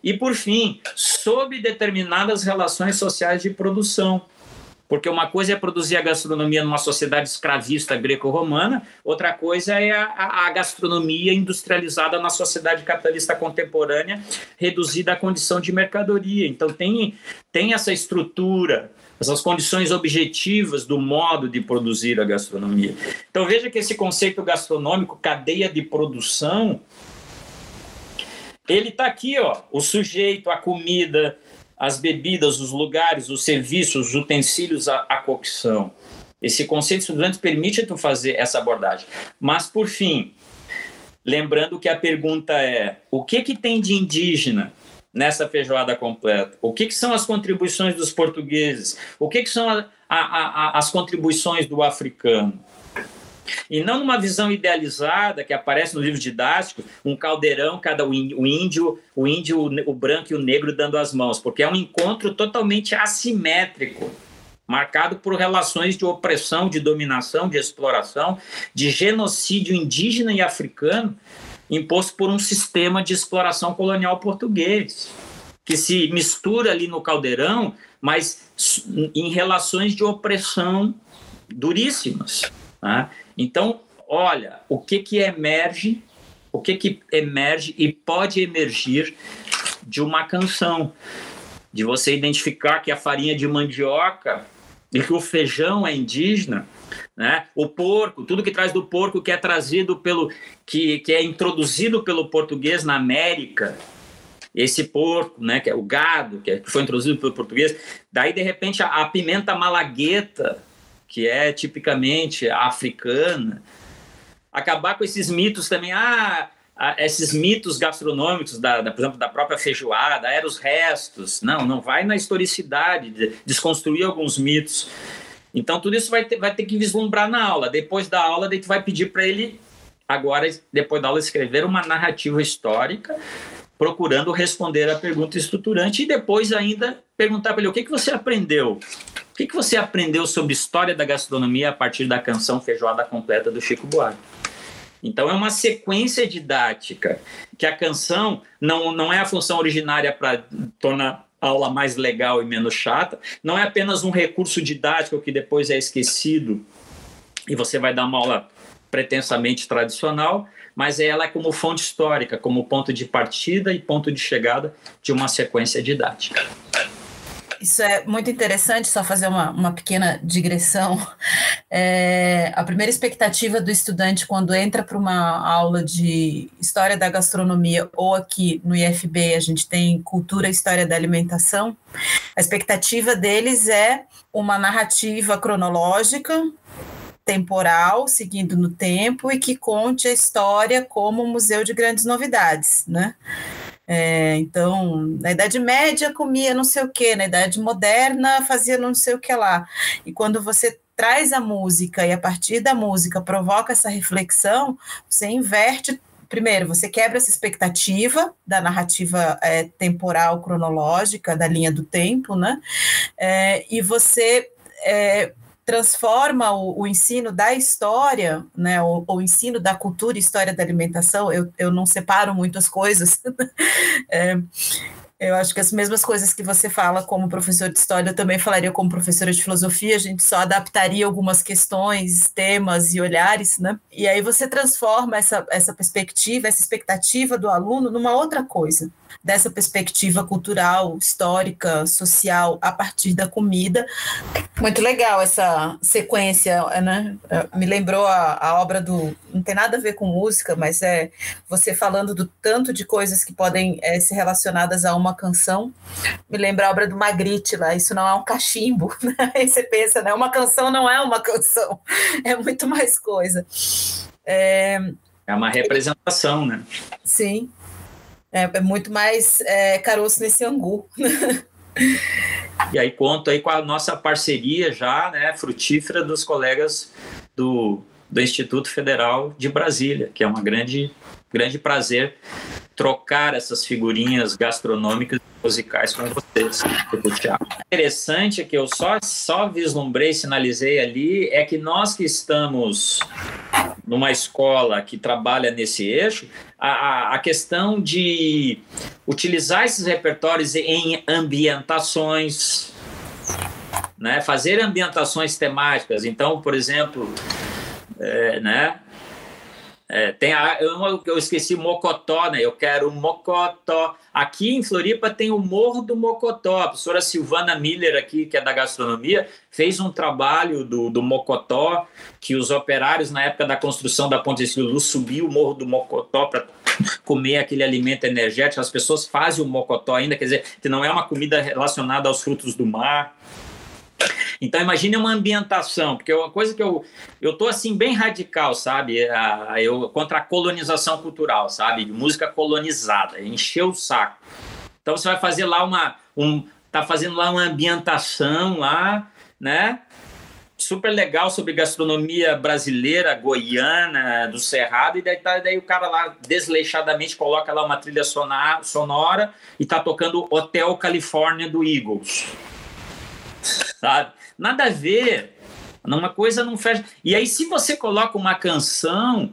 e, por fim, sob determinadas relações sociais de produção porque uma coisa é produzir a gastronomia numa sociedade escravista greco-romana, outra coisa é a, a, gastronomia industrializada na sociedade capitalista contemporânea, reduzida à condição de mercadoria. Então, tem, tem essa estrutura, essas condições objetivas do modo de produzir a gastronomia. Então, veja que esse conceito gastronômico, cadeia de produção, ele está aqui, ó, o sujeito, a comida, as bebidas, os lugares, os serviços, os utensílios à, à cocção. Esse conceito estudante permite tu fazer essa abordagem. Mas, por fim, lembrando que a pergunta é: o que, que tem de indígena nessa feijoada completa? O que, que são as contribuições dos portugueses? O que, que são a, a, a, as contribuições do africano? E não numa visão idealizada que aparece no livro didático, um caldeirão, cada o índio, o índio, o branco e o negro dando as mãos, porque é um encontro totalmente assimétrico, marcado por relações de opressão, de dominação, de exploração, de genocídio indígena e africano imposto por um sistema de exploração colonial português, que se mistura ali no caldeirão, mas em relações de opressão duríssimas. Né? Então, olha, o que que emerge, o que que emerge e pode emergir de uma canção, de você identificar que a farinha de mandioca e que o feijão é indígena, né? O porco, tudo que traz do porco que é trazido pelo que, que é introduzido pelo português na América, esse porco, né, que é o gado, que, é, foi introduzido pelo português, daí de repente a, a pimenta malagueta, que é tipicamente africana, acabar com esses mitos também, ah, esses mitos gastronômicos, da, da, por exemplo, da própria feijoada, eram os restos. Não, não vai na historicidade, desconstruir alguns mitos. Então, tudo isso vai ter, vai ter que vislumbrar na aula. Depois da aula, daí tu vai pedir para ele, agora, depois da aula, escrever uma narrativa histórica, procurando responder a pergunta estruturante e depois ainda perguntar para ele o que, que você aprendeu o que, que você aprendeu sobre história da gastronomia a partir da canção Feijoada Completa do Chico Buarque? Então, é uma sequência didática que a canção não, não é a função originária para tornar a aula mais legal e menos chata, não é apenas um recurso didático que depois é esquecido e você vai dar uma aula pretensamente tradicional, mas ela é como fonte histórica, como ponto de partida e ponto de chegada de uma sequência didática.
Isso é muito interessante, só fazer uma, uma pequena digressão. É, a primeira expectativa do estudante quando entra para uma aula de História da Gastronomia, ou aqui no IFB a gente tem Cultura e História da Alimentação, a expectativa deles é uma narrativa cronológica, temporal, seguindo no tempo, e que conte a história como um museu de grandes novidades, né? É, então, na Idade Média comia não sei o que, na Idade Moderna fazia não sei o que lá. E quando você traz a música e a partir da música provoca essa reflexão, você inverte. Primeiro, você quebra essa expectativa da narrativa é, temporal, cronológica, da linha do tempo, né? É, e você é, transforma o, o, ensino da história, né, o, o, ensino da cultura e história da alimentação, eu, eu não separo muito as coisas, é, eu acho que as mesmas coisas que você fala como professor de história, eu também falaria como professora de filosofia, a gente só adaptaria algumas questões, temas e olhares, né? E aí você transforma essa, essa perspectiva, essa expectativa do aluno numa outra coisa dessa perspectiva cultural, histórica, social, a partir da comida. Muito legal essa sequência, né? É, me lembrou a, a obra do. Não tem nada a ver com música, mas é você falando do tanto de coisas que podem é, ser relacionadas a uma canção. Me lembra a obra do Magritte lá, isso não é um cachimbo. Né? Aí você pensa, né? Uma canção não é uma canção, é muito mais coisa.
É, é uma representação, né?
Sim. É, é muito mais é, caroço nesse angu.
e aí conto aí com a nossa parceria já, né, frutífera dos colegas do, do Instituto Federal de Brasília, que é uma grande, grande prazer trocar essas figurinhas gastronômicas e musicais com vocês. Interessante que eu só, só vislumbrei, sinalizei ali, é que nós que estamos numa escola que trabalha nesse eixo, a, a questão de utilizar esses repertórios em ambientações, né? fazer ambientações temáticas. Então, por exemplo, é, né? É, tem a, eu, eu esqueci Mocotó, né? Eu quero Mocotó. Aqui em Floripa tem o Morro do Mocotó. A professora Silvana Miller, aqui, que é da gastronomia, fez um trabalho do, do Mocotó, que os operários, na época da construção da Ponte de Luz, subiam o Morro do Mocotó para comer aquele alimento energético. As pessoas fazem o Mocotó ainda, quer dizer, que não é uma comida relacionada aos frutos do mar. Então imagine uma ambientação, porque é uma coisa que eu eu tô assim bem radical, sabe? A, eu contra a colonização cultural, sabe? Música colonizada, encheu o saco. Então você vai fazer lá uma um tá fazendo lá uma ambientação lá, né? Super legal sobre gastronomia brasileira, goiana, do Cerrado, e daí, tá, daí o cara lá desleixadamente coloca lá uma trilha sonora e tá tocando Hotel California do Eagles sabe? Nada a ver. Uma coisa não fecha. E aí, se você coloca uma canção,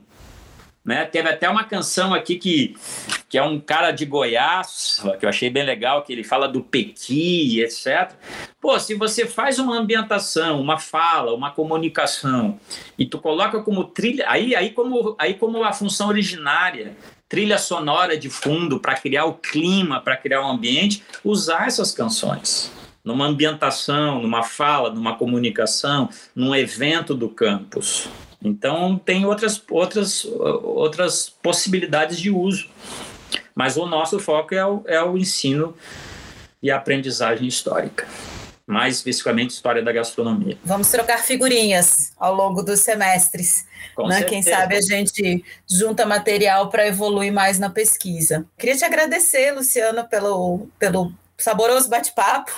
né? Teve até uma canção aqui que, que é um cara de Goiás, que eu achei bem legal, que ele fala do Pequi, etc. Pô, se você faz uma ambientação, uma fala, uma comunicação, e tu coloca como trilha, aí, aí, como, aí como a função originária, trilha sonora de fundo para criar o clima, para criar o ambiente, usar essas canções numa ambientação, numa fala, numa comunicação, num evento do campus. Então tem outras outras outras possibilidades de uso, mas o nosso foco é o, é o ensino e a aprendizagem histórica, mais especificamente história da gastronomia.
Vamos trocar figurinhas ao longo dos semestres. Né? Quem sabe a gente junta material para evoluir mais na pesquisa. Queria te agradecer, Luciana, pelo, pelo saboroso bate-papo,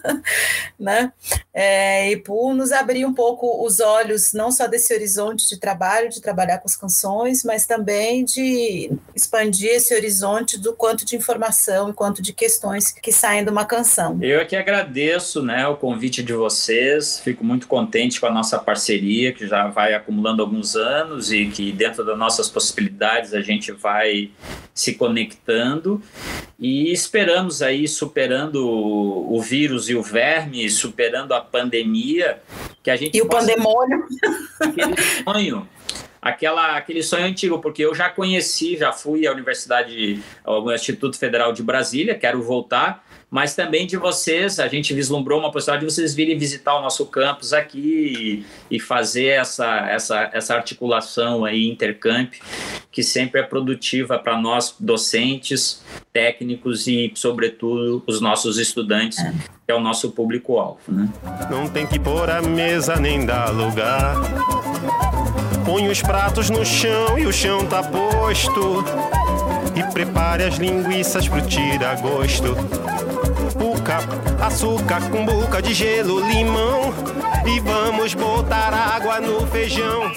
né? É, e por nos abrir um pouco os olhos, não só desse horizonte de trabalho, de trabalhar com as canções, mas também de expandir esse horizonte do quanto de informação e quanto de questões que saem de uma canção.
Eu é que agradeço né, o convite de vocês, fico muito contente com a nossa parceria, que já vai acumulando alguns anos e que dentro das nossas possibilidades a gente vai se conectando e esperamos aí superando o vírus e o verme, superando a pandemia, que a gente
e o pandemônio,
aquele sonho, aquela aquele sonho antigo, porque eu já conheci, já fui à Universidade, ao Instituto Federal de Brasília, quero voltar mas também de vocês. A gente vislumbrou uma possibilidade de vocês virem visitar o nosso campus aqui e, e fazer essa, essa, essa articulação aí, intercamp, que sempre é produtiva para nós, docentes, técnicos e, sobretudo, os nossos estudantes, é. que é o nosso público-alvo. Né?
Não tem que pôr a mesa nem dar lugar. Põe os pratos no chão e o chão tá posto. E prepare as linguiças pro tira-gosto puca, açúcar com boca de gelo, limão. E vamos botar água no feijão.